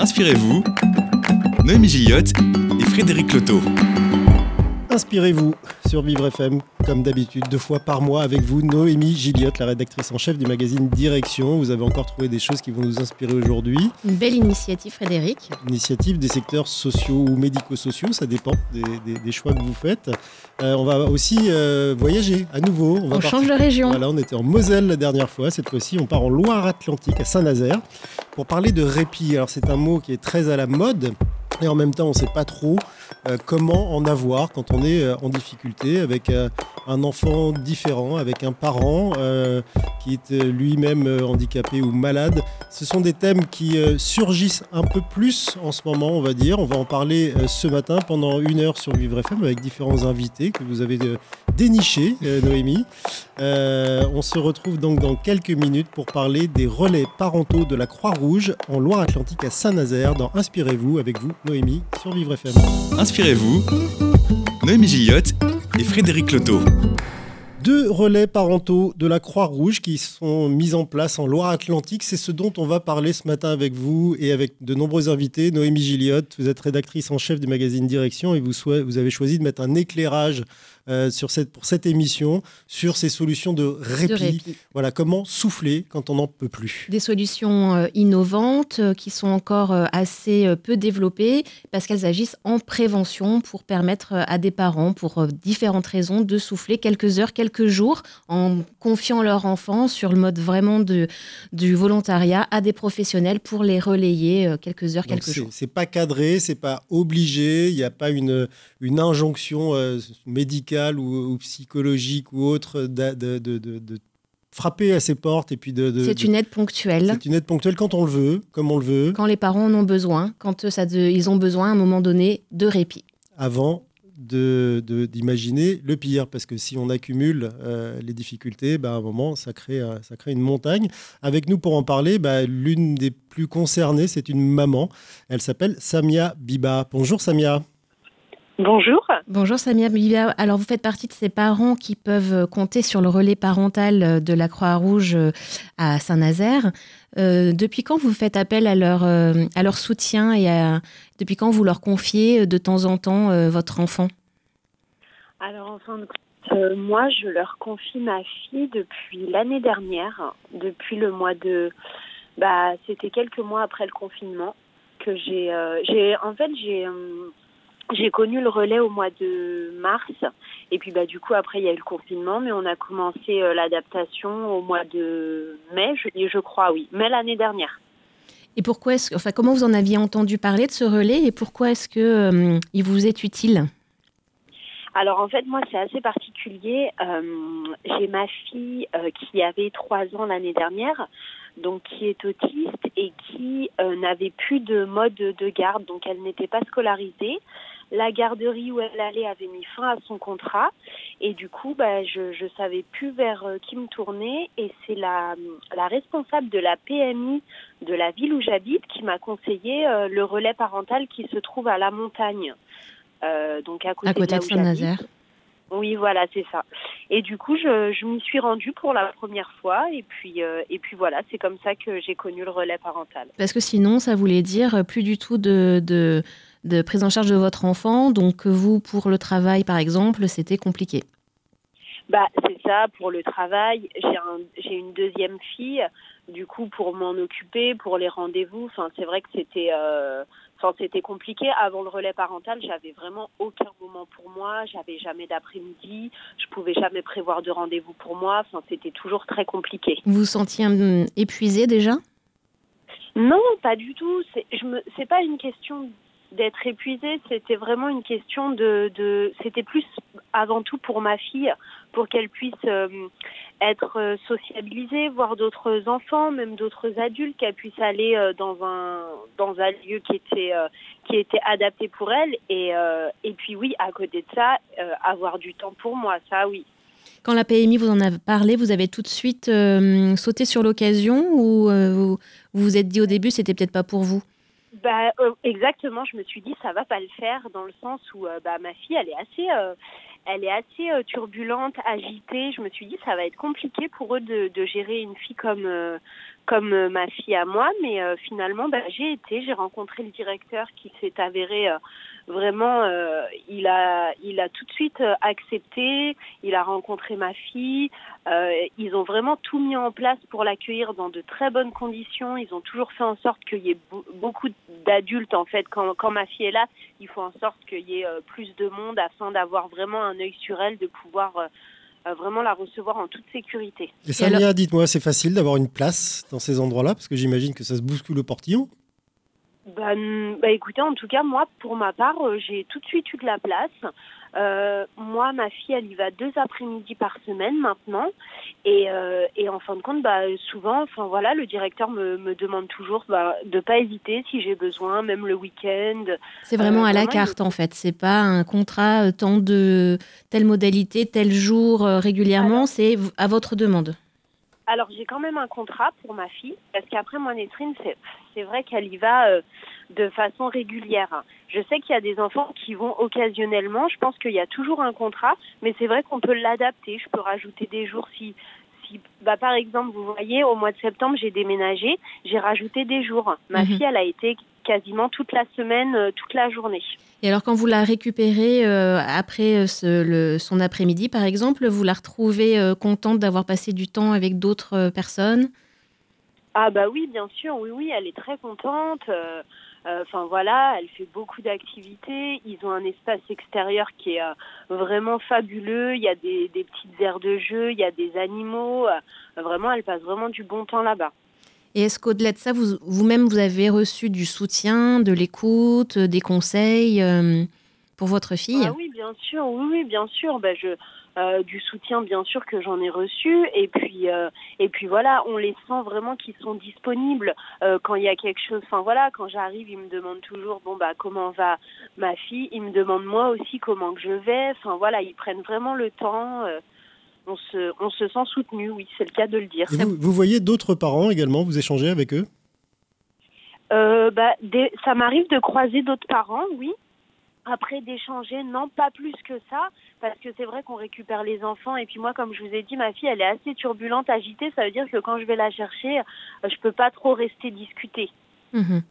Inspirez-vous, Noémie Gilliott et Frédéric Loto. Inspirez-vous sur Vivre FM, comme d'habitude, deux fois par mois avec vous, Noémie Gilliott, la rédactrice en chef du magazine Direction. Vous avez encore trouvé des choses qui vont nous inspirer aujourd'hui. Une belle initiative, Frédéric. Initiative des secteurs sociaux ou médico-sociaux, ça dépend des, choix que vous faites. Euh, on va aussi euh, voyager à nouveau. On, on change de région. Voilà, on était en Moselle la dernière fois. Cette fois-ci, on part en Loire-Atlantique, à Saint-Nazaire, pour parler de répit. Alors, c'est un mot qui est très à la mode. Et en même temps, on ne sait pas trop euh, comment en avoir quand on est euh, en difficulté avec euh, un enfant différent, avec un parent qui est lui-même handicapé ou malade? Ce sont des thèmes qui surgissent un peu plus en ce moment, on va dire. On va en parler ce matin pendant une heure sur Vivre FM avec différents invités que vous avez dénichés, Noémie. on se retrouve donc dans quelques minutes pour parler des relais parentaux de la Croix-Rouge en Loire-Atlantique à Saint-Nazaire dans Inspirez-vous avec vous, Noémie, sur Vivre FM. Inspirez-vous, Noémie Gillotte et Frédéric Loto. Deux relais parentaux de la Croix-Rouge qui sont mis en place en Loire-Atlantique. C'est ce dont on va parler ce matin avec vous et avec de nombreux invités. Noémie Gilliott, vous êtes rédactrice en chef du magazine Direction et vous avez choisi de mettre un éclairage euh, sur cette, pour cette émission sur ces solutions de répit. Voilà, comment souffler quand on n'en peut plus. Des solutions euh, innovantes euh, qui sont encore assez peu développées parce qu'elles agissent en prévention pour permettre à des parents, pour différentes raisons, de souffler quelques heures, quelques jours en confiant leur enfant sur le mode vraiment de, du volontariat à des professionnels pour les relayer quelques heures, quelques jours. C'est pas cadré, c'est pas obligé, il n'y a pas une, une injonction médicale ou, psychologique ou autre de, de, frapper à ses portes et puis de. c'est une aide ponctuelle. C'est une aide ponctuelle quand on le veut, comme on le veut. Quand les parents en ont besoin, quand ça ils ont besoin à un moment donné de répit. Avant d'imaginer le pire, parce que si on accumule euh, les difficultés, bah, à un moment, ça crée, euh, ça crée une montagne. Avec nous pour en parler, bah, l'une des plus concernées, c'est une maman. Elle s'appelle Samia Biba. Bonjour Samia. Bonjour. Bonjour Samia Bibia. Alors vous faites partie de ces parents qui peuvent compter sur le relais parental de la Croix-Rouge euh, à Saint-Nazaire. Euh, depuis quand vous faites appel à leur, euh, à leur soutien et depuis quand vous leur confiez de temps en temps votre enfant? Alors en fin de compte, moi je leur confie ma fille depuis l'année dernière, depuis le mois de... Bah, C'était quelques mois après le confinement que j'ai... j'ai en fait j'ai j'ai connu le relais au mois de mars. Et puis bah du coup après il y a eu le confinement. Mais on a commencé euh, l'adaptation au mois de mai je, je crois oui. Mai l'année dernière. Et pourquoi est-ce enfin comment vous en aviez entendu parler de ce relais et pourquoi est-ce que euh, il vous est utile? Alors en fait moi c'est assez particulier. Euh, j'ai ma fille qui avait trois ans l'année dernière donc qui est autiste et qui n'avait plus de mode de garde, donc elle n'était pas scolarisée la garderie où elle allait avait mis fin à son contrat et du coup bah, je ne savais plus vers euh, qui me tourner et c'est la, la responsable de la PMI de la ville où j'habite qui m'a conseillé euh, le relais parental qui se trouve à la montagne, euh, donc à côté, de, Saint-Nazaire. Oui, voilà, c'est ça. Et du coup, je, je m'y suis rendue pour la première fois. Et puis, et puis voilà, c'est comme ça que j'ai connu le relais parental. Parce que sinon, ça voulait dire plus du tout de, de de prise en charge de votre enfant. Donc vous, pour le travail, par exemple, c'était compliqué. Bah, c'est ça, pour le travail. J'ai une deuxième fille, du coup, pour m'en occuper, pour les rendez-vous. C'est vrai que c'était euh, c'était compliqué. Avant le relais parental, j'avais vraiment aucun moment pour moi. J'avais jamais d'après-midi. Je pouvais jamais prévoir de rendez-vous pour moi. C'était toujours très compliqué. Vous vous sentiez hum, épuisé déjà? Non, pas du tout. C'est pas une question d'être épuisée, c'était vraiment une question de, c'était plus avant tout pour ma fille, pour qu'elle puisse euh, être euh, sociabilisée, voir d'autres enfants, même d'autres adultes, qu'elle puisse aller euh, dans un dans un lieu qui était qui était adapté pour elle et et puis oui, à côté de ça, avoir du temps pour moi, ça oui. Quand la PMI vous en a parlé, vous avez tout de suite sauté sur l'occasion ou vous vous êtes dit au début c'était peut-être pas pour vous? Bah, euh, exactement, je me suis dit ça va pas le faire dans le sens où euh, bah, ma fille elle est assez, euh, elle est assez turbulente, agitée. Je me suis dit ça va être compliqué pour eux de, de gérer une fille comme comme ma fille à moi, mais finalement, bah, j'ai été, j'ai rencontré le directeur qui s'est avéré vraiment, euh, il a, il a tout de suite euh, accepté. Il a rencontré ma fille. Euh, ils ont vraiment tout mis en place pour l'accueillir dans de très bonnes conditions. Ils ont toujours fait en sorte qu'il y ait beaucoup d'adultes en fait. Quand, quand ma fille est là, il faut en sorte qu'il y ait plus de monde afin d'avoir vraiment un œil sur elle, de pouvoir vraiment la recevoir en toute sécurité. Et Samia, dites-moi, c'est facile d'avoir une place dans ces endroits-là Parce que j'imagine que ça se bouscule le portillon. Bah, bah, écoutez, en tout cas, moi, pour ma part, euh, j'ai tout de suite eu de la place. Euh, moi, ma fille, elle y va deux après-midi par semaine maintenant. Et, euh, et en fin de compte, bah, souvent, enfin voilà, le directeur me, me demande toujours bah, de pas hésiter si j'ai besoin, même le week-end. C'est vraiment à la carte, en fait. C'est pas un contrat tant de telle modalité, tel jour régulièrement. C'est à votre demande. Alors j'ai quand même un contrat pour ma fille parce qu'après moi Nesrine c'est vrai qu'elle y va euh, de façon régulière. Je sais qu'il y a des enfants qui vont occasionnellement. Je pense qu'il y a toujours un contrat, mais c'est vrai qu'on peut l'adapter. Je peux rajouter des jours si si bah par exemple vous voyez au mois de septembre j'ai déménagé, j'ai rajouté des jours. Ma mhm. fille elle a été quasiment toute la semaine, euh, toute la journée. Et alors, quand vous la récupérez euh, après euh, le, son après-midi, par exemple, vous la retrouvez contente d'avoir passé du temps avec d'autres personnes? Ah bah oui, bien sûr, oui, oui, elle est très contente. Enfin voilà, elle fait beaucoup d'activités. Ils ont un espace extérieur qui est vraiment fabuleux. Il y a des, des, petites aires de jeu, il y a des animaux. vraiment, elle passe vraiment du bon temps là-bas. Et est-ce qu'au-delà de ça, vous-même, vous, avez reçu du soutien, de l'écoute, euh, des conseils euh, pour votre fille? Ah Oui, bien sûr, oui, oui bien sûr. Ben, je, euh, du soutien, bien sûr, que j'en ai reçu. Et puis, et puis voilà, on les sent vraiment qu'ils sont disponibles quand il y a quelque chose. Enfin voilà, quand j'arrive, ils me demandent toujours, bon bah comment va ma fille? Ils me demandent moi aussi comment que je vais. Enfin voilà, ils prennent vraiment le temps on se, on se sent soutenu, oui, c'est le cas de le dire. Vous, voyez d'autres parents également, vous échangez avec eux? Euh, bah, Ça m'arrive de croiser d'autres parents, oui. Après, d'échanger, non, pas plus que ça, parce que c'est vrai qu'on récupère les enfants. Et puis moi, comme je vous ai dit, ma fille, elle est assez turbulente, agitée. Ça veut dire que quand je vais la chercher, euh, je peux pas trop rester discuter. Mhm.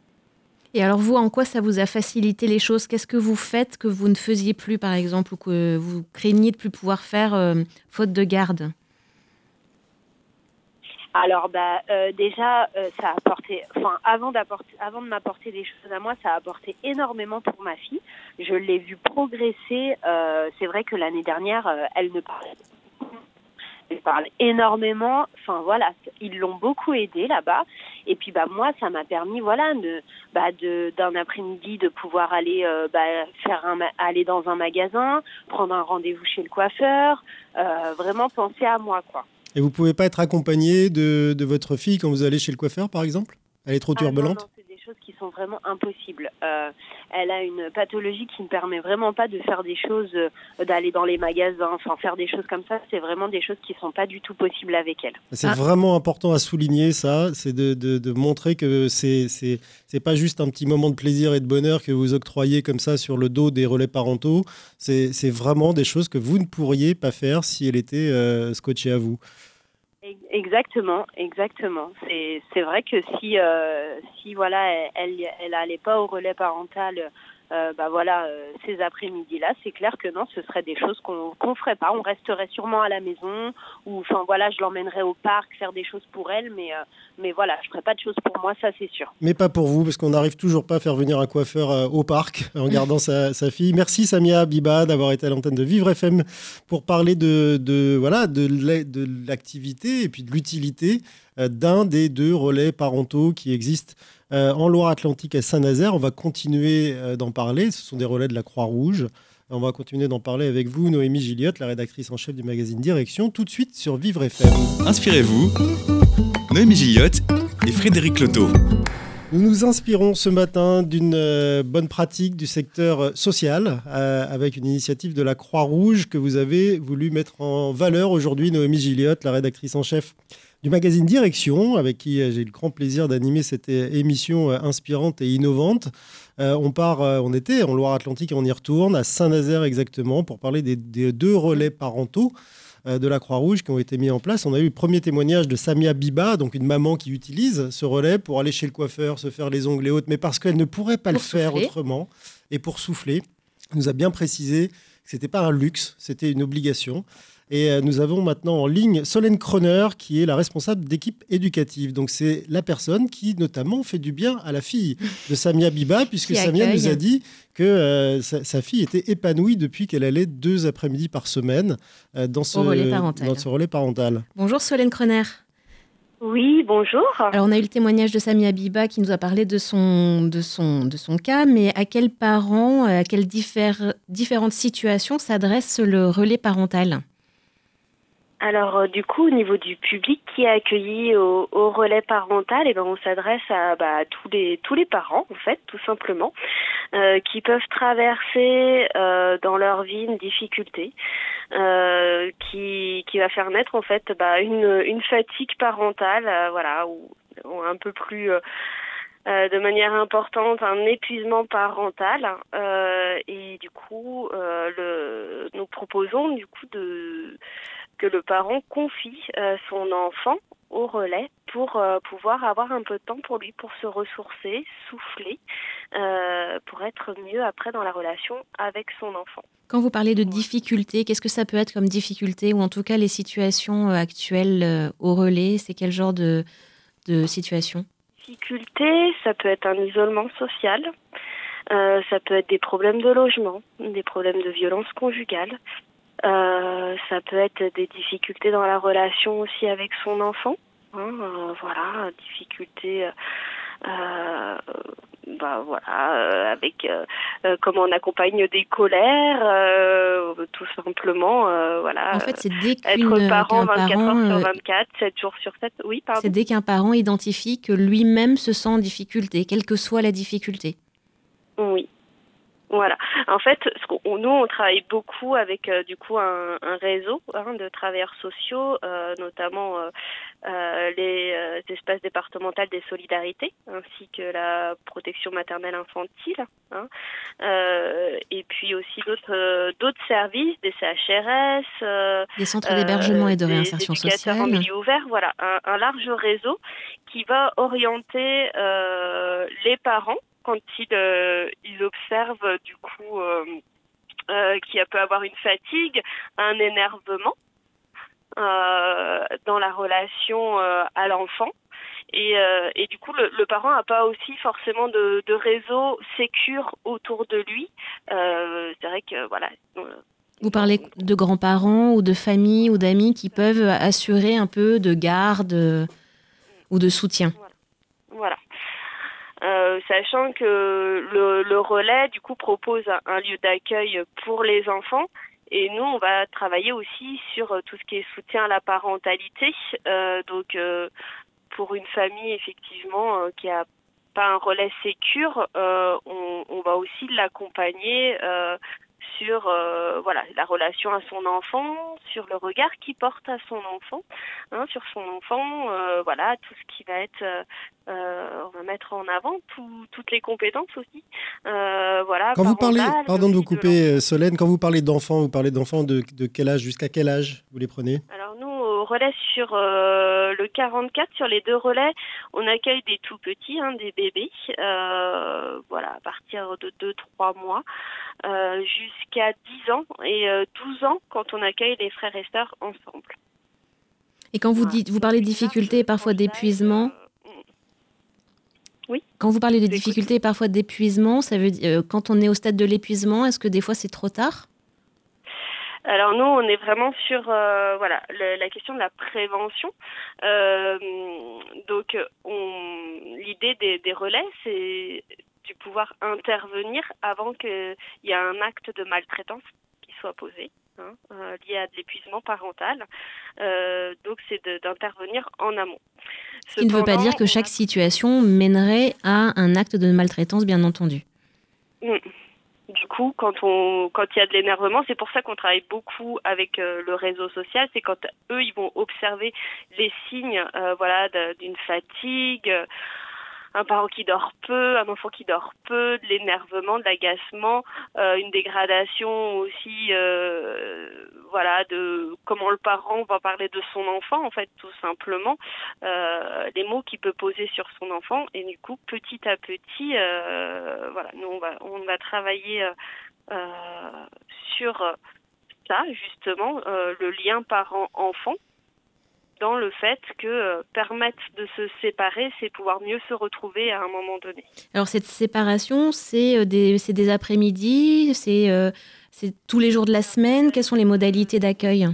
Et alors vous, en quoi ça vous a facilité les choses? Qu'est-ce que vous faites que vous ne faisiez plus, par exemple, ou que vous craigniez de plus pouvoir faire euh, faute de garde? Alors bah euh, déjà euh, ça a apporté enfin avant d'apporter avant de m'apporter des choses à moi ça a apporté énormément pour ma fille je l'ai vue progresser c'est vrai que l'année dernière elle ne parlait elle parle énormément. Enfin voilà, ils l'ont beaucoup aidé là-bas. Et puis bah moi, ça m'a permis voilà de bah de d'un après-midi de pouvoir aller euh, bah, faire un aller dans un magasin, prendre un rendez-vous chez le coiffeur, euh, vraiment penser à moi quoi. Et vous pouvez pas être accompagné de, de votre fille quand vous allez chez le coiffeur par exemple? Elle est trop ah turbulente? Qui sont vraiment impossibles. Euh, elle a une pathologie qui ne permet vraiment pas de faire des choses, euh, d'aller dans les magasins, enfin faire des choses comme ça. C'est vraiment des choses qui sont pas du tout possibles avec elle. C'est ah. vraiment important à souligner ça, c'est de, de, montrer que c'est c'est pas juste un petit moment de plaisir et de bonheur que vous octroyez comme ça sur le dos des relais parentaux. C'est vraiment des choses que vous ne pourriez pas faire si elle était euh, scotchée à vous. Exactement, exactement. C'est vrai que si euh, si voilà elle elle elle pas au relais parental euh, bah voilà, euh, ces après-midi-là, c'est clair que non, ce serait des choses qu'on qu'on ferait pas. On resterait sûrement à la maison, ou enfin voilà, je l'emmènerais au parc faire des choses pour elle, mais euh, mais voilà, je ferais pas de choses pour moi, ça c'est sûr. Mais pas pour vous, parce qu'on n'arrive toujours pas à faire venir un coiffeur au parc en gardant sa, sa, fille. Merci Samia Biba d'avoir été à l'antenne de Vivre FM pour parler de, de voilà de l'activité et puis de l'utilité d'un des deux relais parentaux qui existent euh, en Loire-Atlantique à Saint-Nazaire. On va continuer euh, d'en parler. Ce sont des relais de la Croix-Rouge. On va continuer d'en parler avec vous, Noémie Gilliotte, la rédactrice en chef du magazine Direction, tout de suite sur Vivre FM. Inspirez-vous, Noémie Gilliotte et Frédéric Loto. Nous nous inspirons ce matin d'une euh, bonne pratique du secteur social avec une initiative de la Croix-Rouge que vous avez voulu mettre en valeur aujourd'hui, Noémie Gilliotte, la rédactrice en chef du magazine Direction, avec qui euh, j'ai eu le grand plaisir d'animer cette euh, émission euh, inspirante et innovante. on part, on était en Loire-Atlantique et on y retourne, à Saint-Nazaire exactement, pour parler des, deux relais parentaux. de la Croix-Rouge qui ont été mis en place. On a eu le premier témoignage de Samia Biba, donc une maman qui utilise ce relais pour aller chez le coiffeur, se faire les ongles et autres, mais parce qu'elle ne pourrait pas le faire autrement et pour souffler. nous a bien précisé que ce n'était pas un luxe, c'était une obligation. Et euh, nous avons maintenant en ligne Solène Kroner, qui est la responsable d'équipe éducative. Donc c'est la personne qui notamment fait du bien à la fille de Samia Biba, puisque Samia nous a dit que euh, sa, fille était épanouie depuis qu'elle allait deux après-midi par semaine euh, dans, ce, relais dans ce relais parental. Bonjour Solène Kroner. Oui, bonjour. Alors on a eu le témoignage de Samia Biba qui nous a parlé de son, de son, de son cas, mais à quels parents, à quelles différentes situations s'adresse le relais parental? Alors euh, du coup au niveau du public qui est accueilli au, relais parental, eh ben on s'adresse à bah, tous les tous les parents en fait tout simplement euh, qui peuvent traverser euh, dans leur vie une difficulté qui qui va faire naître en fait bah, une une fatigue parentale voilà ou, un peu plus de manière importante un épuisement parental. Et du coup le, nous proposons du coup de que le parent confie euh, son enfant au relais pour euh, pouvoir avoir un peu de temps pour lui, pour se ressourcer, souffler, euh, pour être mieux après dans la relation avec son enfant. Quand vous parlez de difficultés, qu'est-ce que ça peut être comme difficulté ou en tout cas les situations actuelles au relais C'est quel genre de, de situation? Difficulté, ça peut être un isolement social, ça peut être des problèmes de logement, des problèmes de violence conjugale, euh, ça peut être des difficultés dans la relation aussi avec son enfant. Hein, euh, voilà, difficultés. Euh, bah voilà, avec comment on accompagne des colères, tout simplement, voilà. En fait, c'est dès être parent 24 heures sur 24, 7 jours sur 7. Oui, pardon. C'est dès qu'un parent identifie que lui-même se sent en difficulté, quelle que soit la difficulté. Oui, voilà. En fait, nous, on travaille beaucoup avec euh, du coup un, réseau hein, de travailleurs sociaux, euh, notamment euh, les espaces départementaux des solidarités, ainsi que la protection maternelle infantile, hein. et puis aussi d'autres d'autres services, des CHRS, des centres d'hébergement et de réinsertion sociale, en milieu ouvert. Voilà, un, un, large réseau qui va orienter les parents quand ils, euh, ils observent euh, du coup euh, qu'il peut avoir une fatigue, un énervement dans la relation à l'enfant. Et, et, du coup, le, parent n'a pas aussi forcément de, de réseau sécure autour de lui. c'est vrai que voilà. Vous parlez de grands-parents ou de familles ou d'amis qui peuvent assurer un peu de garde ou de soutien. Euh, sachant que le, relais du coup propose un, lieu d'accueil pour les enfants. Et nous on va travailler aussi sur tout ce qui est soutien à la parentalité. Euh, donc euh, pour une famille effectivement qui a pas un relais sécure on, on, va aussi l'accompagner sur euh, voilà la relation à son enfant, sur le regard qu'il porte à son enfant, hein, sur son enfant, euh, voilà tout ce qui va être, euh, on va mettre en avant toutes les compétences aussi, voilà. Quand vous parlez, pardon de vous couper, Solène, quand vous parlez d'enfants, vous parlez d'enfants de, de, quel âge, jusqu'à quel âge vous les prenez? Alors relais sur le 44, sur les deux relais, on accueille des tout petits, hein, des bébés, voilà à partir de 2-3 mois. jusqu'à jusqu'à 10 ans et 12 euh, ans quand on accueille les frères et sœurs ensemble. Et quand vous dites, vous parlez de difficultés et parfois d'épuisement. Euh, oui. Quand vous parlez de difficultés et parfois d'épuisement, ça veut dire euh, quand on est au stade de l'épuisement, est-ce que des fois c'est trop tard? Alors nous, on est vraiment sur voilà la question de la prévention. donc l'idée des, des, relais, c'est pouvoir intervenir avant qu'il y ait un acte de maltraitance qui soit posé. Hein, euh, lié à de l'épuisement parental. Euh, donc c'est d'intervenir en amont. Ce qui ne veut pas dire que chaque situation mènerait à un acte de maltraitance, bien entendu. Mm. Du coup, quand on quand il y a de l'énervement, c'est pour ça qu'on travaille beaucoup avec euh, le réseau social. C'est quand eux ils vont observer les signes, voilà, d'une fatigue un parent qui dort peu, un enfant qui dort peu, de l'énervement, de l'agacement, euh, une dégradation aussi, euh, voilà, de comment le parent va parler de son enfant, en fait, tout simplement, euh, les mots qu'il peut poser sur son enfant, et du coup, petit à petit, voilà, nous on va on va travailler sur ça justement, le lien parent-enfant dans le fait que euh, permettre de se séparer, c'est pouvoir mieux se retrouver à un moment donné. Alors cette séparation, c'est euh, des, des après-midi, euh, c'est tous les jours de la semaine. Quelles sont les modalités d'accueil?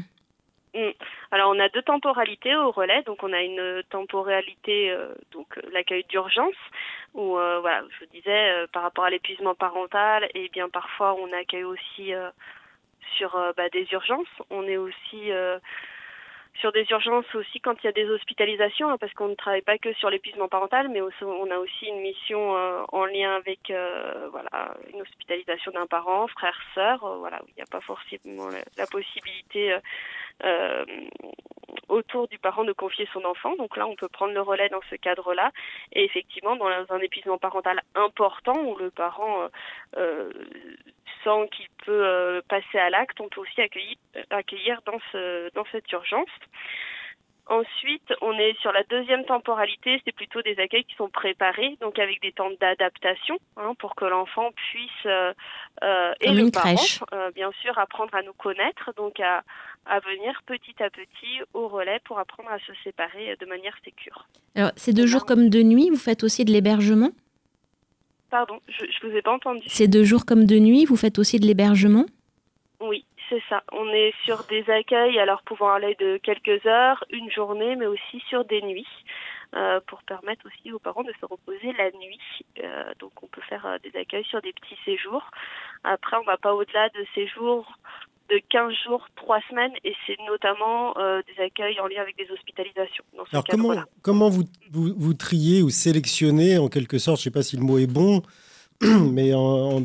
Mm. alors on a deux temporalités au relais, donc on a une temporalité donc l'accueil d'urgence où voilà, je vous disais par rapport à l'épuisement parental et eh bien parfois on accueille aussi sur bah, des urgences. On est aussi sur des urgences aussi quand il y a des hospitalisations, hein, parce qu'on ne travaille pas que sur l'épuisement parental, mais on a aussi une mission euh, en lien avec euh, voilà une hospitalisation d'un parent, frère, sœur, euh, voilà où il n'y a pas forcément la, possibilité autour du parent de confier son enfant. Donc là, on peut prendre le relais dans ce cadre-là. Et effectivement, dans un épuisement parental important où le parent qu'il peut euh, passer à l'acte, on peut aussi accueillir, accueillir dans, ce, dans cette urgence. Ensuite, on est sur la deuxième temporalité, c'est plutôt des accueils qui sont préparés, donc avec des temps d'adaptation, hein, pour que l'enfant puisse euh, euh et le parent, euh, bien sûr, apprendre à nous connaître, donc à, à venir petit à petit au relais pour apprendre à se séparer de manière sécure. Alors, c'est de jour comme de nuit, vous faites aussi de l'hébergement? Pardon, je ne vous ai pas entendu. C'est de jour comme de nuit, vous faites aussi de l'hébergement? Oui, c'est ça. On est sur des accueils, alors pouvant aller de quelques heures, une journée, mais aussi sur des nuits. Euh, pour permettre aussi aux parents de se reposer la nuit. Euh, donc on peut faire euh, des accueils sur des petits séjours. Après, on ne va pas au-delà de séjours de 15 jours, 3 semaines, et c'est notamment des accueils en lien avec des hospitalisations. Alors comment, comment vous, vous, triez ou sélectionnez en quelque sorte, je ne sais pas si le mot est bon, mais en,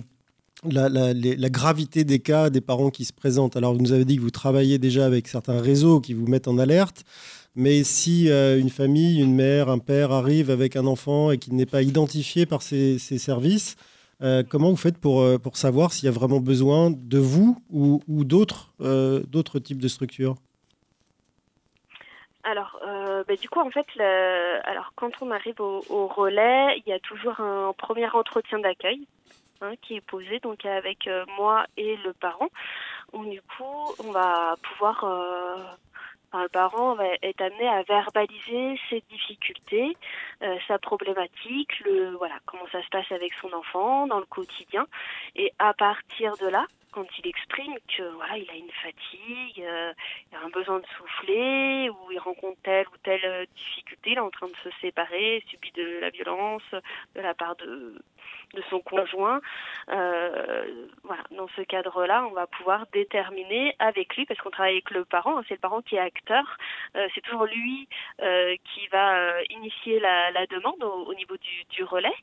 la, la, gravité des cas des parents qui se présentent. Alors vous nous avez dit que vous travaillez déjà avec certains réseaux qui vous mettent en alerte. Mais si euh, une famille, une mère, un père arrive avec un enfant et qu'il n'est pas identifié par ces, services, euh, comment vous faites pour, euh, pour savoir s'il y a vraiment besoin de vous ou, ou d'autres types de structures? Alors, bah, du coup, en fait, alors quand on arrive au, relais, il y a toujours un premier entretien d'accueil hein, qui est posé, donc avec moi et le parent. Du coup, on va pouvoir le parent est amené à verbaliser ses difficultés, euh, sa problématique, voilà comment ça se passe avec son enfant dans le quotidien, et à partir de là, quand il exprime que voilà il a une fatigue, euh, il a un besoin de souffler, ou il rencontre telle ou telle difficulté, il est en train de se séparer, subit de la violence de la part de de son conjoint. Euh, voilà, dans ce cadre-là, on va pouvoir déterminer avec lui, parce qu'on travaille avec le parent, hein, c'est le parent qui est acteur, euh, c'est toujours lui euh, qui va initier la, demande au, niveau du, du relais.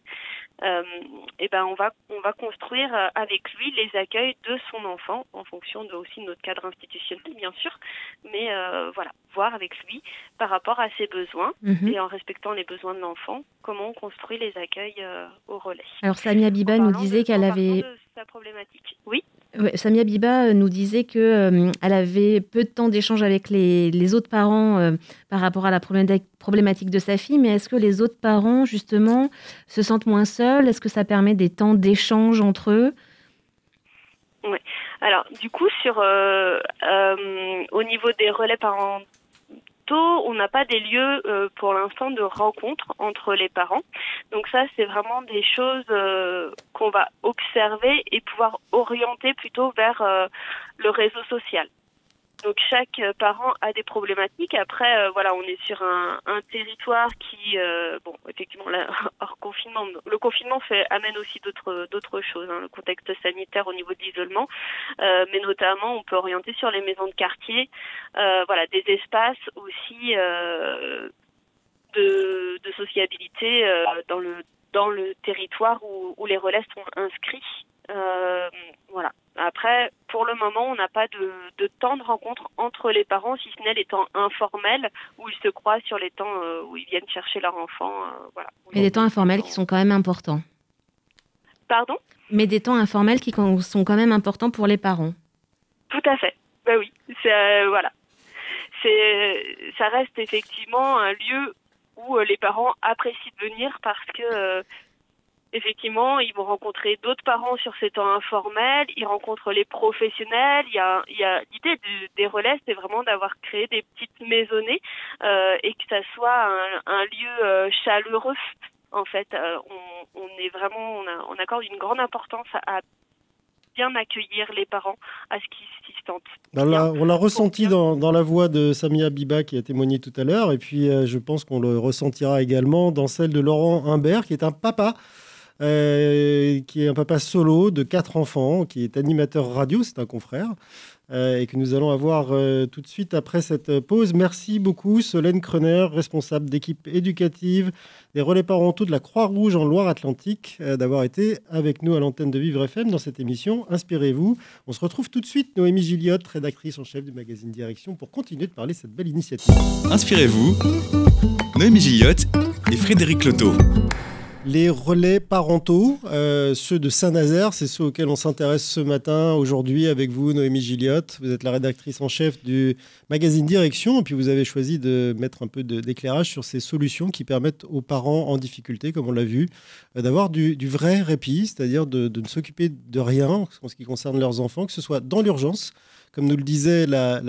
et ben on va on va construire avec lui les accueils de son enfant en fonction de aussi de notre cadre institutionnel bien sûr, mais voilà voir avec lui par rapport à ses besoins mhm. et en respectant les besoins de l'enfant comment on construit les accueils au relais. Alors Samia Biba nous disait qu'elle avait. Oui. Samia Biba euh, nous disait que euh, elle avait peu de temps d'échange avec les, autres parents euh, par rapport à la problématique de sa fille, mais est-ce que les autres parents justement se sentent moins seuls? Est-ce que ça permet des temps d'échange entre eux? Oui. Alors du coup sur au niveau des relais parents on n'a pas des lieux euh, pour l'instant de rencontre entre les parents. Donc ça, c'est vraiment des choses euh, qu'on va observer et pouvoir orienter plutôt vers euh, le réseau social. Donc chaque euh, parent a des problématiques. Après, euh, voilà, on est sur un, un territoire qui, euh, bon, effectivement, là, hors confinement, le confinement fait amène aussi d'autres d'autres choses. Hein, le contexte sanitaire au niveau de l'isolement, mais notamment, on peut orienter sur les maisons de quartier, voilà, des espaces aussi de, de sociabilité dans le dans le territoire où, où les relais sont inscrits Euh, voilà. Après, pour le moment, on n'a pas de, de, temps de rencontre entre les parents, si ce n'est les temps informels où ils se croisent sur les temps euh, où ils viennent chercher leur enfant. Euh, voilà. Et des temps informels qui sont quand même importants. Pardon? Mais des temps informels qui sont quand même importants pour les parents. Tout à fait. Ben oui. Voilà. C'est ça reste effectivement un lieu où les parents apprécient de venir parce que effectivement, ils vont rencontrer d'autres parents sur ces temps informels, ils rencontrent les professionnels. Il y a, il y a l'idée des relais, c'est vraiment d'avoir créé des petites maisonnées euh, et que ça soit un, lieu euh, chaleureux. En fait, euh, on, on, est vraiment, on, on, accorde une grande importance à, bien accueillir les parents à ce qu'ils s'y sentent. on l'a ressenti dans, dans, la voix de Samia Biba qui a témoigné tout à l'heure, et puis je pense qu'on le ressentira également dans celle de Laurent Humbert, qui est un papa euh, qui est un papa solo de quatre enfants, qui est animateur radio, c'est un confrère, euh, et que nous allons avoir euh, tout de suite après cette pause. Merci beaucoup, Solène Krener, responsable d'équipe éducative des relais parentaux de la Croix-Rouge en Loire-Atlantique, d'avoir été avec nous à l'antenne de Vivre FM dans cette émission. Inspirez-vous. On se retrouve tout de suite, Noémie Gilliotte, rédactrice en chef du magazine Direction, pour continuer de parler de cette belle initiative. Inspirez-vous, Noémie Gilliotte et Frédéric Loto. Les relais parentaux, euh, ceux de Saint-Nazaire, c'est ceux auxquels on s'intéresse ce matin, aujourd'hui, avec vous, Noémie Gilliotte. Vous êtes la rédactrice en chef du magazine Direction, et puis vous avez choisi de mettre un peu d'éclairage sur ces solutions qui permettent aux parents en difficulté, comme on l'a vu, euh, d'avoir du, vrai répit, c'est-à-dire de ne s'occuper de rien en ce qui concerne leurs enfants, que ce soit dans l'urgence, comme nous le disait la,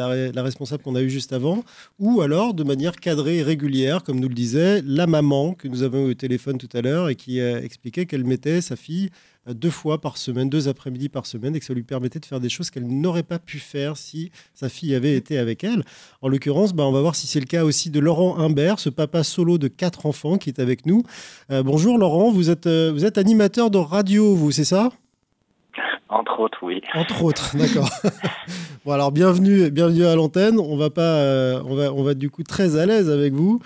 responsable qu'on a eue juste avant, ou alors de manière cadrée et régulière, comme nous le disait la maman que nous avons eu au téléphone tout à l'heure et qui expliquait qu'elle mettait sa fille euh, deux fois par semaine, deux après-midi par semaine, et que ça lui permettait de faire des choses qu'elle n'aurait pas pu faire si sa fille avait été avec elle. En l'occurrence, bah, on va voir si c'est le cas aussi de Laurent Humbert, ce papa solo de quatre enfants qui est avec nous. Euh, bonjour Laurent, vous êtes, euh, vous êtes animateur de radio, vous, c'est ça? entre autres, oui. Entre autres, d'accord. bon, alors bienvenue, bienvenue à l'antenne. On va pas, euh, on va, on va du coup très à l'aise avec vous.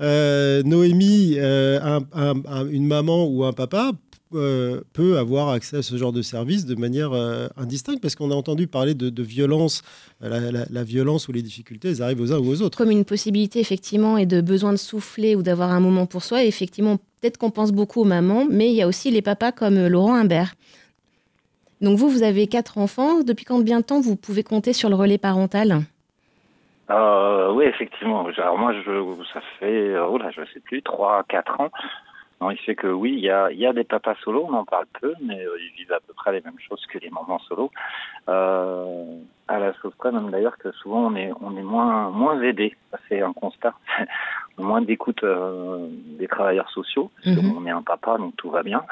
Euh, Noémie, euh, une maman ou un papa peut avoir accès à ce genre de service de manière indistincte parce qu'on a entendu parler de, violence, la, violence ou les difficultés, elles arrivent aux uns ou aux autres. Comme une possibilité effectivement et de besoin de souffler ou d'avoir un moment pour soi. effectivement, peut-être qu'on pense beaucoup aux mamans, mais il y a aussi les papas comme Laurent Imbert donc vous, vous avez quatre enfants. Depuis combien de temps vous pouvez compter sur le relais parental? Euh, Oui, effectivement. Alors moi, je, ça fait, oh là, je sais plus, trois, quatre ans. Non, il fait que oui, il y a, y a des papas solos, on en parle peu, mais euh, ils vivent à peu près les mêmes choses que les mamans solos. Euh, à la sauce près, même d'ailleurs que souvent on est, on est moins, moins aidé. C'est un constat. moins d'écoute euh, des travailleurs sociaux. Parce mhm. On est un papa, donc tout va bien.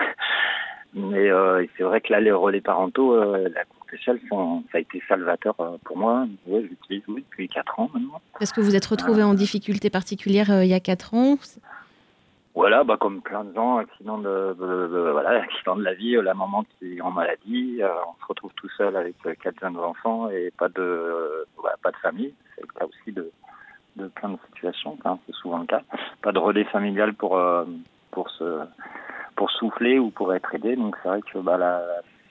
Mais euh, c'est vrai que là, les relais parentaux, euh, la courte échelle, ça a été salvateur euh, pour moi. Ouais, J'utilise oui, depuis 4 ans maintenant. Est-ce que vous êtes retrouvé en difficulté particulière il y a 4 ans? Voilà, bah comme plein de gens, accident de, voilà, accident de la vie, la maman qui est en maladie, on se retrouve tout seul avec quatre jeunes enfants et pas de, pas de famille. C'est le cas aussi de, de plein de situations, hein, c'est souvent le cas. Pas de relais familial pour pour se pour souffler ou pour être aidé. Donc c'est vrai que bah, la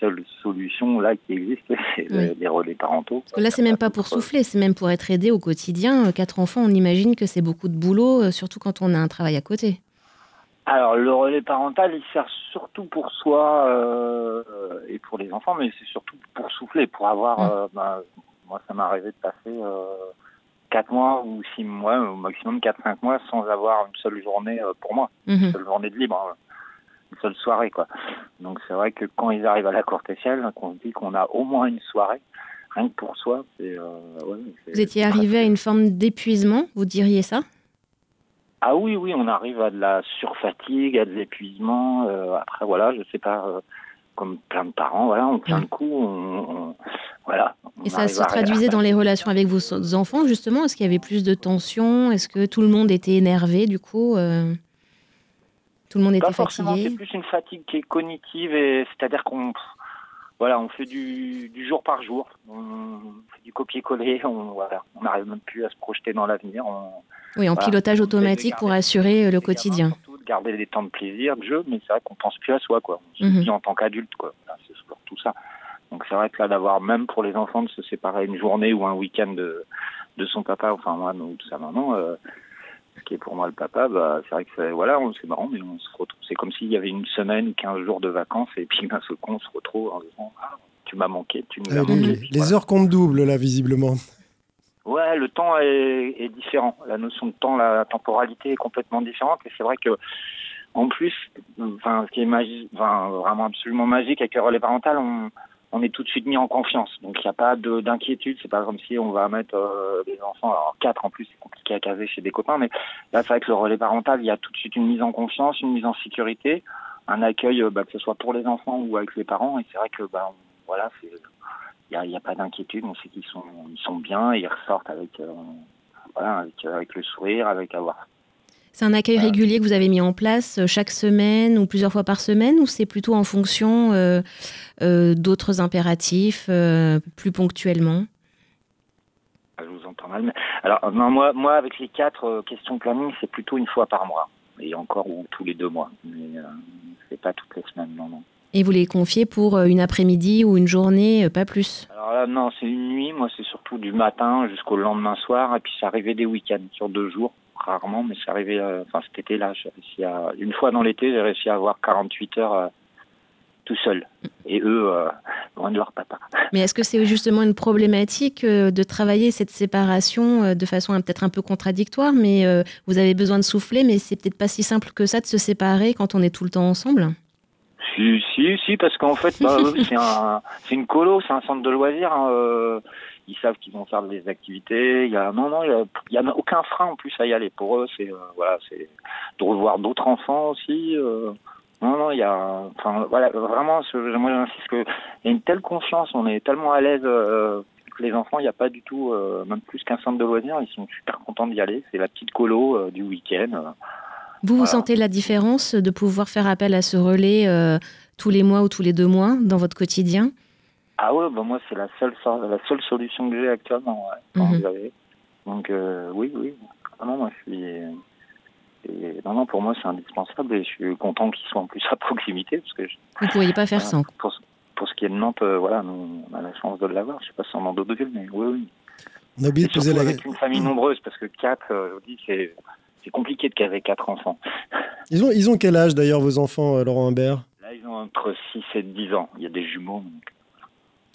seule solution là qui existe, c'est les relais parentaux. Parce que là, c'est même pas pour souffler, c'est même pour être aidé au quotidien. Euh, quatre enfants, on imagine que c'est beaucoup de boulot, euh, surtout quand on a un travail à côté. Alors le relais parental, il sert surtout pour soi euh, et pour les enfants, mais c'est surtout pour souffler, pour avoir. Bah, moi, ça m'est arrivé de passer quatre mois ou six mois, au maximum 4-5 mois, sans avoir une seule journée pour moi, une mm-hmm. seule journée de libre. Hein une seule soirée, quoi. Donc c'est vrai que quand ils arrivent à la courte échelle, qu'on se dit qu'on a au moins une soirée, rien que pour soi, c'est. Euh, vous étiez arrivé à une forme d'épuisement, vous diriez ça? Ah oui, oui, on arrive à de la surfatigue, à de l'épuisement. Euh, après, voilà, je sais pas. Euh, comme plein de parents, voilà, on tient le coup, on, voilà. Et ça se traduisait dans les relations avec vos enfants, justement? Est-ce qu'il y avait plus de tension Est-ce que tout le monde était énervé, du coup tout le monde était fatigué. C'est plus une fatigue qui est cognitive et c'est-à-dire qu'on voilà, on fait du, du, jour par jour, on fait du copier-coller, on voilà, on n'arrive même plus à se projeter dans l'avenir. Oui, en pilotage automatique pour assurer le quotidien. Surtout de garder des temps de plaisir, de jeu, mais c'est vrai qu'on pense plus à soi, quoi. On se dit mhm. en tant qu'adulte, quoi. C'est surtout tout ça. Donc c'est vrai que là d'avoir même pour les enfants de se séparer une journée ou un week-end de, de son papa, enfin moi ou de sa maman, euh, qui est pour moi le papa, bah, c'est vrai que c'est voilà, c'est marrant, mais on se retrouve. C'est comme s'il y avait une semaine ou 15 jours de vacances et puis d'un seul coup on se retrouve en disant ah, tu m'as manqué, tu nous as Euh, manqué. les Puis les voilà. heures comptent double, là, visiblement. Ouais, le temps est, est différent. La notion de temps, la temporalité est complètement différente. Et c'est vrai que, en plus, enfin, ce qui est magique, enfin, vraiment absolument magique avec le relais parental, on, on est tout de suite mis en confiance. Donc il n'y a pas de- d'inquiétude. C'est pas comme si on va mettre euh, des enfants, alors quatre en plus, c'est compliqué à caser chez des copains, mais là, c'est vrai que le relais parental, il y a tout de suite une mise en confiance, une mise en sécurité, un accueil, euh, bah, que ce soit pour les enfants ou avec les parents. Et c'est vrai que, bah, voilà, il n'y a, y a pas d'inquiétude, on sait qu'ils sont, ils sont bien ils ressortent avec, euh, voilà, avec, avec le sourire, avec avoir. C'est un accueil régulier que vous avez mis en place euh, chaque semaine ou plusieurs fois par semaine ou c'est plutôt en fonction euh, euh, d'autres impératifs, euh, plus ponctuellement? Je vous entends mal. Alors, non, moi, moi, avec les quatre questions planning, c'est plutôt une fois par mois. Et encore, ou tous les deux mois. Mais c'est pas toutes les semaines, non, non. Et vous les confiez pour une après-midi ou une journée, pas plus? Alors là, non, c'est une nuit. Moi, c'est surtout du matin jusqu'au lendemain soir. Et puis, c'est arrivé des week-ends sur deux jours. Rarement, mais c'est arrivé, euh, enfin, cet été-là, j'ai réussi à, une fois dans l'été, j'ai réussi à avoir 48 heures euh, tout seul. Et eux, euh, loin de leur papa. Mais est-ce que c'est justement une problématique euh, de travailler cette séparation euh, de façon euh, peut-être un peu contradictoire, mais vous avez besoin de souffler, mais c'est peut-être pas si simple que ça de se séparer quand on est tout le temps ensemble? Si, si, si, parce qu'en fait, bah, c'est un, c'est une colo, c'est un centre de loisirs. hein, ils savent qu'ils vont faire des activités. Il y a, non, non, il y a, aucun frein en plus à y aller. Pour eux, c'est, euh, voilà, c'est de revoir d'autres enfants aussi. euh, non, non, il y a, enfin, voilà, vraiment, moi j'insiste que il y a une telle confiance, on est tellement à l'aise. euh, que les enfants, il n'y a pas du tout, même plus qu'un centre de loisirs, ils sont super contents d'y aller. C'est la petite colo du week-end. Vous, vous sentez la différence de pouvoir faire appel à ce relais tous les mois ou tous les deux mois dans votre quotidien? Ah ouais, bah moi c'est la seule so- la seule solution que j'ai actuellement. Ouais, Mhm. vous avez. Donc euh, oui, oui. Ah non, moi je suis. et- non, non, pour moi c'est indispensable et je suis content qu'ils soient en plus à proximité parce que je- Vous ne pourriez pas faire voilà, sans. pour, pour ce qui est de Nantes, euh, voilà, nous, on a la chance de l'avoir. Je sais pas si on en d'autres villes, mais oui, oui. On a oublié de poser la avec une famille nombreuse parce que quatre, euh, je vous dis, c'est c'est compliqué de caser quatre enfants. Ils ont, ils ont quel âge d'ailleurs, vos enfants, euh, Laurent Humbert Là, ils ont entre 6 et 10 ans. Il y a des jumeaux. donc.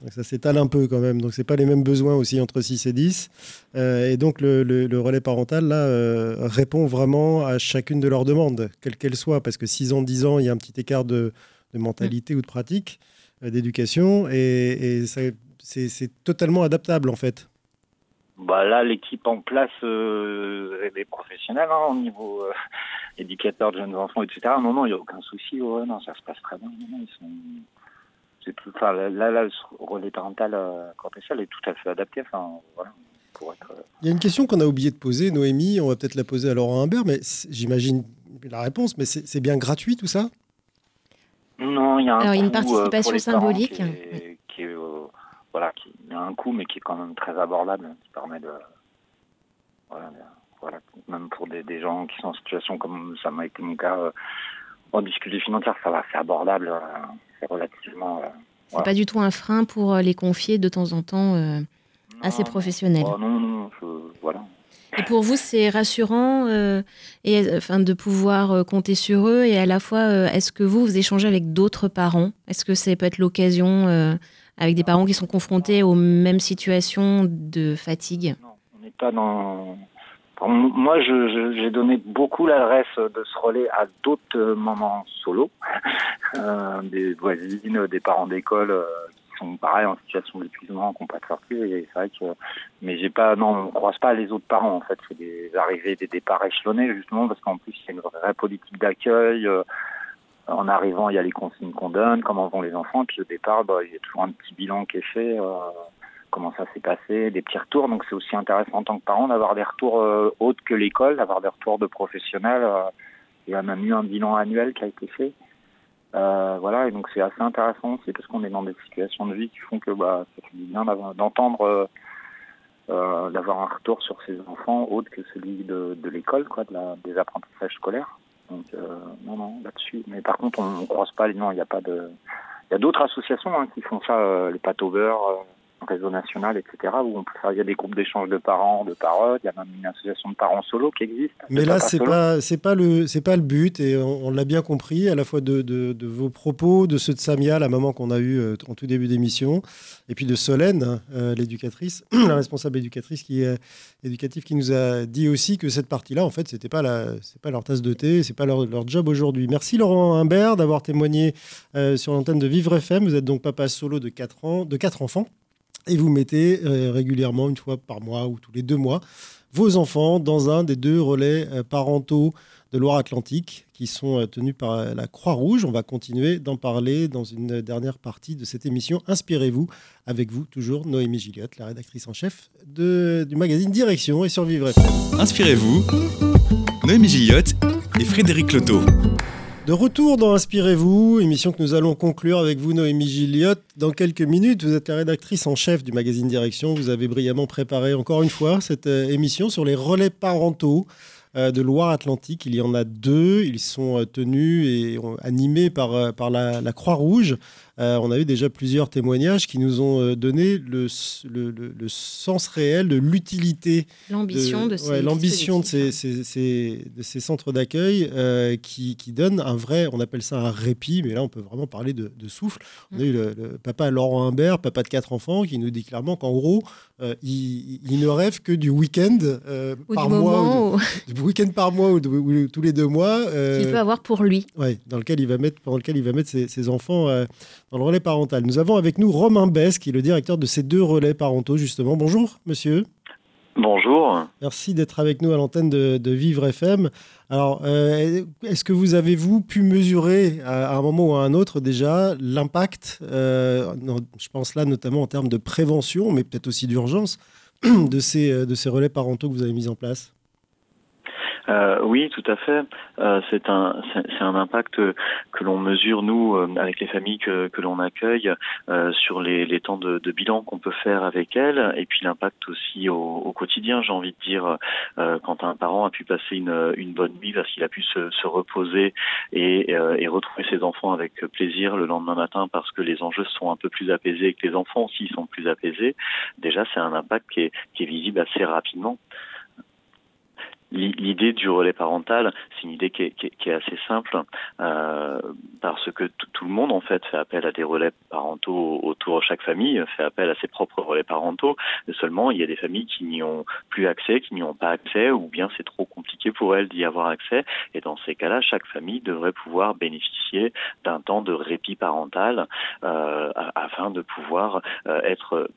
Donc ça s'étale un peu quand même. Donc c'est pas les mêmes besoins aussi entre 6 et 10. Euh, et donc le, le- le relais parental là euh, répond vraiment à chacune de leurs demandes, quelles qu'elles soient, parce que 6 ans, 10 ans, il y a un petit écart de, de mentalité ou de pratique, euh, d'éducation, et, et ça- c'est totalement adaptable en fait. Bah là, l'équipe en place euh, est des professionnels hein, au niveau euh, éducateur de jeunes enfants, etc. Non, non, il n'y a aucun souci. Ouais, non, ça se passe très bien. Non, non, ils sont... c'est tout... enfin, là, le relais parental euh, est tout à fait adapté. Enfin, voilà, pour être. euh, Il y a une question qu'on a oublié de poser, Noémie, on va peut-être la poser à Laurent Humbert, mais j'imagine la réponse, mais c'est bien gratuit tout ça? Non, il y a un Alors, une euh, participation symbolique. Qui est, qui est, euh, voilà, qui il y a un coût, mais qui est quand même très abordable, qui permet de. Voilà, de- voilà même pour des, des gens qui sont en situation comme ça m'a été mon cas, euh, en difficulté financière, ça va, c'est abordable, euh, c'est relativement. euh, C'est pas du tout un frein pour euh, les confier de temps en temps euh, à ces non, professionnels. oh, non, non, je, voilà. Et pour vous, c'est rassurant euh, et, enfin, de pouvoir euh, compter sur eux. Et à la fois, euh, est-ce que vous, vous échangez avec d'autres parents? Est-ce que ça peut être l'occasion avec des parents qui sont confrontés aux mêmes situations de fatigue? Non, on n'est pas dans. Moi, j'ai donné beaucoup l'adresse de ce relais à d'autres euh, mamans solo, euh, des voisines, des parents d'école euh, qui sont pareil en situation d'épuisement, qui n'ont pas de sortie. Et vrai que, mais j'ai pas, non, on croise pas les autres parents en fait. C'est des arrivées, des départs échelonnés justement parce qu'en plus il y a une vraie politique d'accueil. euh, en arrivant, il y a les consignes qu'on donne, comment vont les enfants, puis au départ, bah, il y a toujours un petit bilan qui est fait. euh, comment ça s'est passé, des petits retours. Donc c'est aussi intéressant en tant que parent d'avoir des retours euh, autres que l'école, d'avoir des retours de professionnels. euh, il y a même eu un bilan annuel qui a été fait. Euh, voilà, et donc c'est assez intéressant, c'est parce qu'on est dans des situations de vie qui font que bah, ça fait du bien d'entendre, euh, euh, d'avoir un retour sur ces enfants autre que celui de, de l'école, quoi, de la, des apprentissages scolaires. Donc euh, non, non, là-dessus. Mais par contre, on ne croise pas, les- non, il n'y a pas de, il y a d'autres associations hein, qui font ça, les pâtes au réseau national, etc., où on peut faire, il y a des groupes d'échange de parents, de paroles, il y a même une association de parents solo qui existe. Mais là, c'est pas, c'est pas le, c'est pas le but, et on, l'a bien compris, à la fois de, de, vos propos, de ceux de Samia, la maman qu'on a eu euh, en tout début d'émission, et puis de Solène, hein, euh, l'éducatrice, la responsable éducatrice qui est éducative, qui nous a dit aussi que cette partie-là, en fait, c'était pas la, c'est pas leur tasse de thé, c'est pas leur, leur job aujourd'hui. Merci Laurent Humbert d'avoir témoigné euh, sur l'antenne de Vivre FM. Vous êtes donc papa solo de quatre ans, de quatre enfants et vous mettez euh, régulièrement, une fois par mois ou tous les deux mois, vos enfants dans un des deux relais euh, parentaux de Loire-Atlantique qui sont euh, tenus par la Croix-Rouge. On va continuer d'en parler dans une dernière partie de cette émission. Inspirez-vous avec vous, toujours Noémie Gilliotte, la rédactrice en chef du magazine Direction et Survivre Inspirez-vous, Noémie Gilliotte et Frédéric Loto. De retour dans Inspirez-vous, émission que nous allons conclure avec vous, Noémie Gilliot. Dans quelques minutes, vous êtes la rédactrice en chef du magazine Direction. Vous avez brillamment préparé encore une fois cette euh, émission sur les relais parentaux euh, de Loire-Atlantique. Il y en a deux. Ils sont euh, tenus et animés par, la Croix-Rouge. Euh, on a eu déjà plusieurs témoignages qui nous ont euh, donné le, le, sens réel de l'utilité. L'ambition de, ces, l'ambition de ces, de ces centres d'accueil euh, qui, qui donnent un vrai, on appelle ça un répit, mais là on peut vraiment parler de, souffle. On a eu le, papa Laurent Humbert, papa de quatre enfants, qui nous dit clairement qu'en gros, il, ne rêve que du week-end par mois, du week-end par mois ou, tous les deux mois. Qu'il peut avoir pour lui. Ouais, dans lequel il va mettre, pendant lequel il va mettre ses enfants dans le relais parental. Nous avons avec nous Romain Bess, qui est le directeur de ces deux relais parentaux, justement. Bonjour, monsieur. Bonjour. Merci d'être avec nous à l'antenne de, Vivre FM. Alors, euh, est-ce que vous avez, vous, pu mesurer à, un moment ou à un autre déjà l'impact, euh, je pense là notamment en termes de prévention, mais peut-être aussi d'urgence, de ces, de ces relais parentaux que vous avez mis en place? Euh, oui, tout à fait. Euh, c'est un c'est un impact que l'on mesure nous euh, avec les familles que, que l'on accueille euh, sur les, les temps de, de bilan qu'on peut faire avec elles et puis l'impact aussi au, au quotidien. J'ai envie de dire euh, quand un parent a pu passer une, une bonne nuit parce qu'il a pu se, se reposer et, et retrouver ses enfants avec plaisir le lendemain matin parce que les enjeux sont un peu plus apaisés et que les enfants aussi sont plus apaisés. Déjà, c'est un impact qui est, qui est visible assez rapidement. L'idée du relais parental, c'est une idée qui est, assez simple euh, parce que tout le monde en fait fait appel à des relais parentaux autour. Chaque famille fait appel à ses propres relais parentaux. Seulement, il y a des familles qui n'y ont plus accès, qui n'y ont pas accès, ou bien c'est trop compliqué pour elles d'y avoir accès. Et dans ces cas-là, chaque famille devrait pouvoir bénéficier d'un temps de répit parental euh, afin de pouvoir euh, être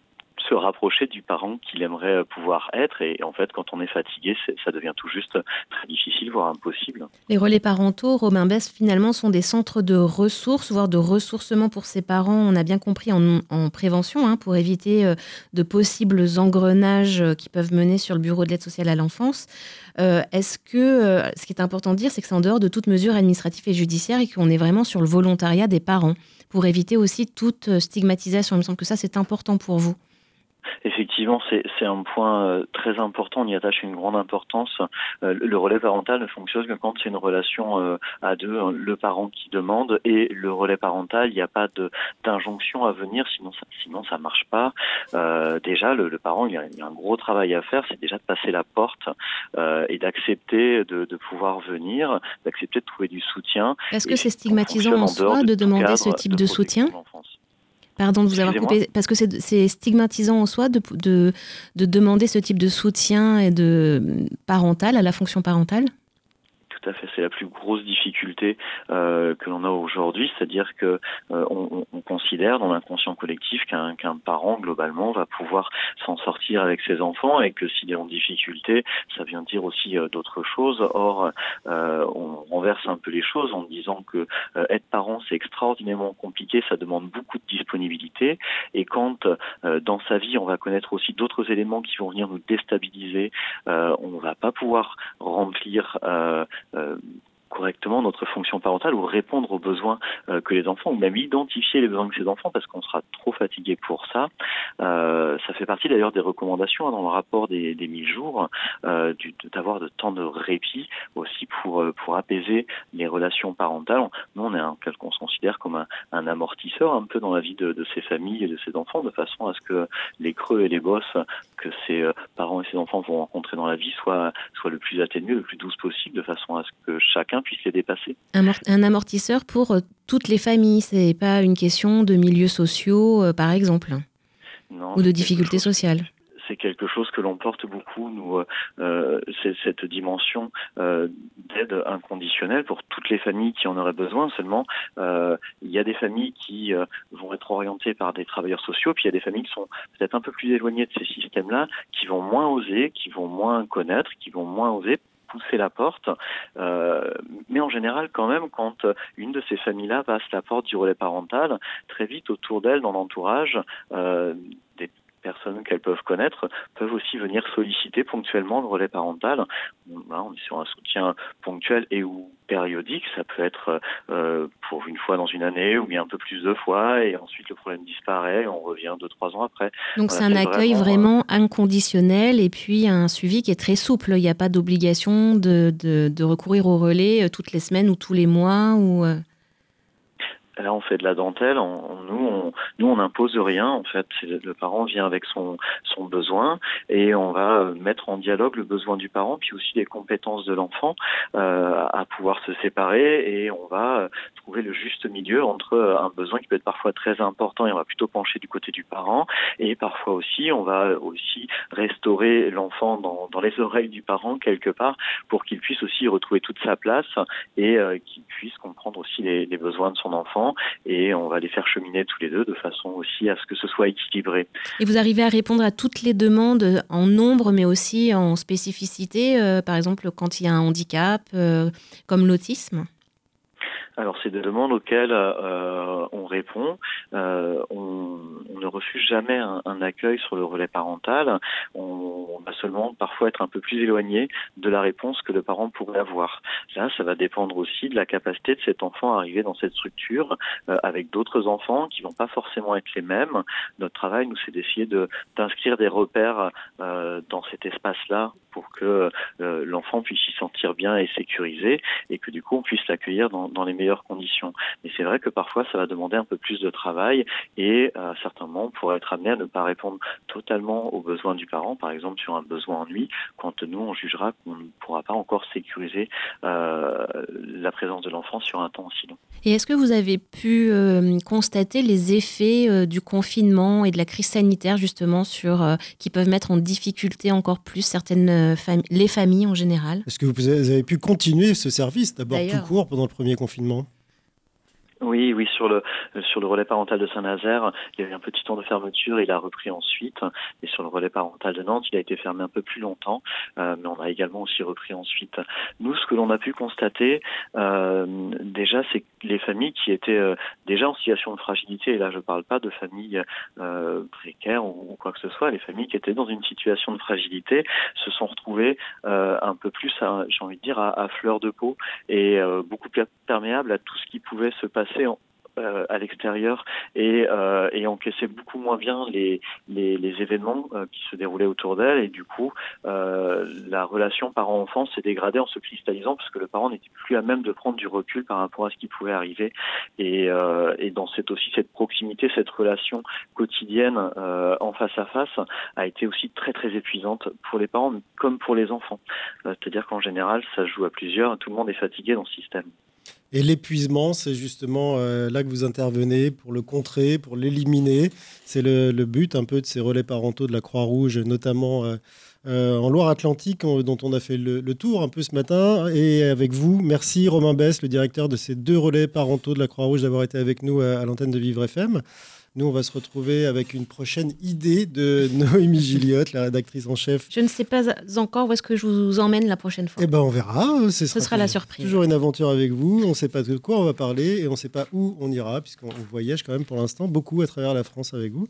se rapprocher du parent qu'il aimerait euh, pouvoir être. Et en fait, quand on est fatigué, ça devient tout juste très difficile, voire impossible. Les relais parentaux, Romain Bess, finalement, sont des centres de ressources, voire de ressourcement pour ses parents, on a bien compris, en, prévention, hein, pour éviter euh, de possibles engrenages euh, qui peuvent mener sur le bureau de l'aide sociale à l'enfance. Est-ce que ce qui est important de dire, c'est que c'est en dehors de toute mesure administrative et judiciaire et qu'on est vraiment sur le volontariat des parents pour éviter aussi toute stigmatisation. Il me semble que ça, c'est important pour vous. Effectivement, c'est un point euh, très important. On y attache une grande importance. Euh, le relais parental ne fonctionne que quand c'est une relation euh, à deux, hein, le parent qui demande et le relais parental. Il n'y a pas d'injonction à venir, sinon ça, sinon ça marche pas. déjà, le, parent, il y, a, un gros travail à faire. C'est déjà de passer la porte et d'accepter de, de, pouvoir venir, d'accepter de trouver du soutien. Est-ce que c'est stigmatisant en soi de, demander ce type de, de soutien Pardon de vous avoir coupé, parce que c'est stigmatisant en soi de, de, de, demander ce type de soutien et de parental à la fonction parentale tout à fait. C'est la plus grosse difficulté euh, que l'on a aujourd'hui, c'est-à-dire que euh, on, on, considère dans l'inconscient collectif qu'un parent globalement va pouvoir s'en sortir avec ses enfants et que s'il est en difficulté, ça vient dire aussi euh, d'autres choses. Or, euh, on renverse un peu les choses en disant que être parent c'est extraordinairement compliqué, ça demande beaucoup de disponibilité et quand dans sa vie on va connaître aussi d'autres éléments qui vont venir nous déstabiliser, on va pas pouvoir remplir euh, correctement notre fonction parentale ou répondre aux besoins euh, que les enfants, ou même identifier les besoins de ces enfants parce qu'on sera trop fatigué pour ça. Euh, ça fait partie d'ailleurs des recommandations hein, dans le rapport des, des 1000 jours, euh, d'avoir de temps de répit aussi pour, pour apaiser les relations parentales. Nous, on est un, qu'on se considère comme un, amortisseur un peu dans la vie de, ces familles et de ces enfants, de façon à ce que les creux et les bosses que ces parents et ces enfants vont rencontrer dans la vie soient, soient le plus atténués, le plus douce possible, de façon à ce que chacun puisse les dépasser. Un, amortisseur pour euh, toutes les familles, c'est pas une question de milieux sociaux, euh, par exemple, non, ou de difficultés sociales c'est quelque chose que l'on porte beaucoup, nous, euh, c'est cette dimension euh, d'aide inconditionnelle pour toutes les familles qui en auraient besoin. Seulement, euh, il y a des familles qui vont être orientées par des travailleurs sociaux, puis il y a des familles qui sont peut-être un peu plus éloignées de ces systèmes-là, qui vont moins oser, qui vont moins connaître, qui vont moins oser pousser la porte. Euh, mais en général, quand même, quand une de ces familles-là passe la porte du relais parental, très vite autour d'elle, dans l'entourage, euh, personnes qu'elles peuvent connaître peuvent aussi venir solliciter ponctuellement le relais parental. on est sur un soutien ponctuel et ou périodique. Ça peut être euh, pour une fois dans une année ou bien un peu plus de fois et ensuite le problème disparaît. On revient deux trois ans après. Donc c'est un accueil vraiment, euh, inconditionnel et puis un suivi qui est très souple. Il n'y a pas d'obligation de, de, de, recourir au relais euh, toutes les semaines ou tous les mois ou. Euh... Là, on fait de la dentelle. Nous, on, nous, on n'impose rien. En fait, le parent vient avec son besoin et on va mettre en dialogue le besoin du parent, puis aussi les compétences de l'enfant euh, à pouvoir se séparer et on va trouver le juste milieu entre un besoin qui peut être parfois très important et on va plutôt pencher du côté du parent et parfois aussi on va aussi restaurer l'enfant dans, les oreilles du parent quelque part pour qu'il puisse aussi retrouver toute sa place et euh, qu'il puisse comprendre aussi les besoins de son enfant et on va les faire cheminer tous les deux de façon aussi à ce que ce soit équilibré. Et vous arrivez à répondre à toutes les demandes en nombre mais aussi en spécificité, euh, par exemple quand il y a un handicap euh, comme l'autisme? Alors c'est des demandes auxquelles euh, on répond. Euh, on, on, ne refuse jamais un, un, accueil sur le relais parental. On, on, va seulement parfois être un peu plus éloigné de la réponse que le parent pourrait avoir. Là, ça va dépendre aussi de la capacité de cet enfant à arriver dans cette structure euh, avec d'autres enfants qui vont pas forcément être les mêmes. Notre travail, nous, c'est d'essayer de d'inscrire des repères euh, dans cet espace-là pour que euh, l'enfant puisse s'y sentir bien et sécurisé et que du coup on puisse l'accueillir dans, les meilleures conditions. Mais c'est vrai que parfois ça va demander un peu plus de travail et euh, certainement on pourrait être amené à ne pas répondre totalement aux besoins du parent, par exemple sur un besoin en nuit, quand nous on jugera qu'on ne pourra pas encore sécuriser euh, la présence de l'enfant sur un temps aussi long. Et est-ce que vous avez pu euh, constater les effets du confinement et de la crise sanitaire justement sur qui peuvent mettre en difficulté encore plus certaines euh, les familles en général. Est-ce que vous avez pu continuer ce service d'abord tout court pendant le premier confinement? Oui, oui, sur le sur le relais parental de Saint-Nazaire, il y a eu un petit temps de fermeture, il a repris ensuite. Et sur le relais parental de Nantes, il a été fermé un peu plus longtemps, euh, mais on a également aussi repris ensuite. Nous, ce que l'on a pu constater, euh, déjà, c'est les familles qui étaient euh, déjà en situation de fragilité, et là, je ne parle pas de familles euh, précaires ou, ou, quoi que ce soit, les familles qui étaient dans une situation de fragilité se sont retrouvées euh, un peu plus, j'ai envie de dire, à, à, fleur de peau et euh, beaucoup plus perméables à tout ce qui pouvait se passer euh, à l'extérieur et, euh, encaissait beaucoup moins bien les, événements euh, qui se déroulaient autour d'elle. Et du coup la relation parent-enfant s'est dégradée en se cristallisant parce que le parent n'était plus à même de prendre du recul par rapport à ce qui pouvait arriver. Et, et dans cette aussi cette proximité cette relation quotidienne en face à face a été aussi très très épuisante pour les parents comme pour les enfants. C'est-à-dire qu'en général ça joue à plusieurs tout le monde est fatigué dans ce système et l'épuisement, c'est justement euh, là que vous intervenez pour le contrer, pour l'éliminer. C'est le, but un peu de ces relais parentaux de la Croix-Rouge, notamment euh, euh, en Loire-Atlantique, dont on a fait le, le, tour un peu ce matin. Et avec vous, merci Romain Bess, le directeur de ces deux relais parentaux de la Croix-Rouge, d'avoir été avec nous à, à l'antenne de Vivre FM. Nous, on va se retrouver avec une prochaine idée de Noémie Gilliotte, la rédactrice en chef. Je ne sais pas encore où est-ce que je vous emmène la prochaine fois. Eh ben, on verra. Ce, Ce sera, sera la surprise. Toujours une aventure avec vous. On sait pas de quoi on va parler et on ne sait pas où on ira, puisqu'on voyage quand même pour l'instant beaucoup à travers la France avec vous.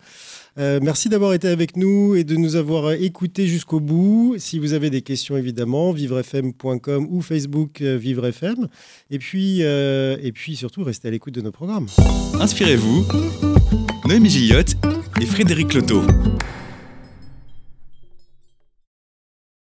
Euh, merci d'avoir été avec nous et de nous avoir écoutés jusqu'au bout. Si vous avez des questions, évidemment, vivrefm.com ou Facebook euh, VivreFM. Et puis, euh, et puis surtout, restez à l'écoute de nos programmes. Inspirez-vous. Noémie Gillotte et Frédéric Loto.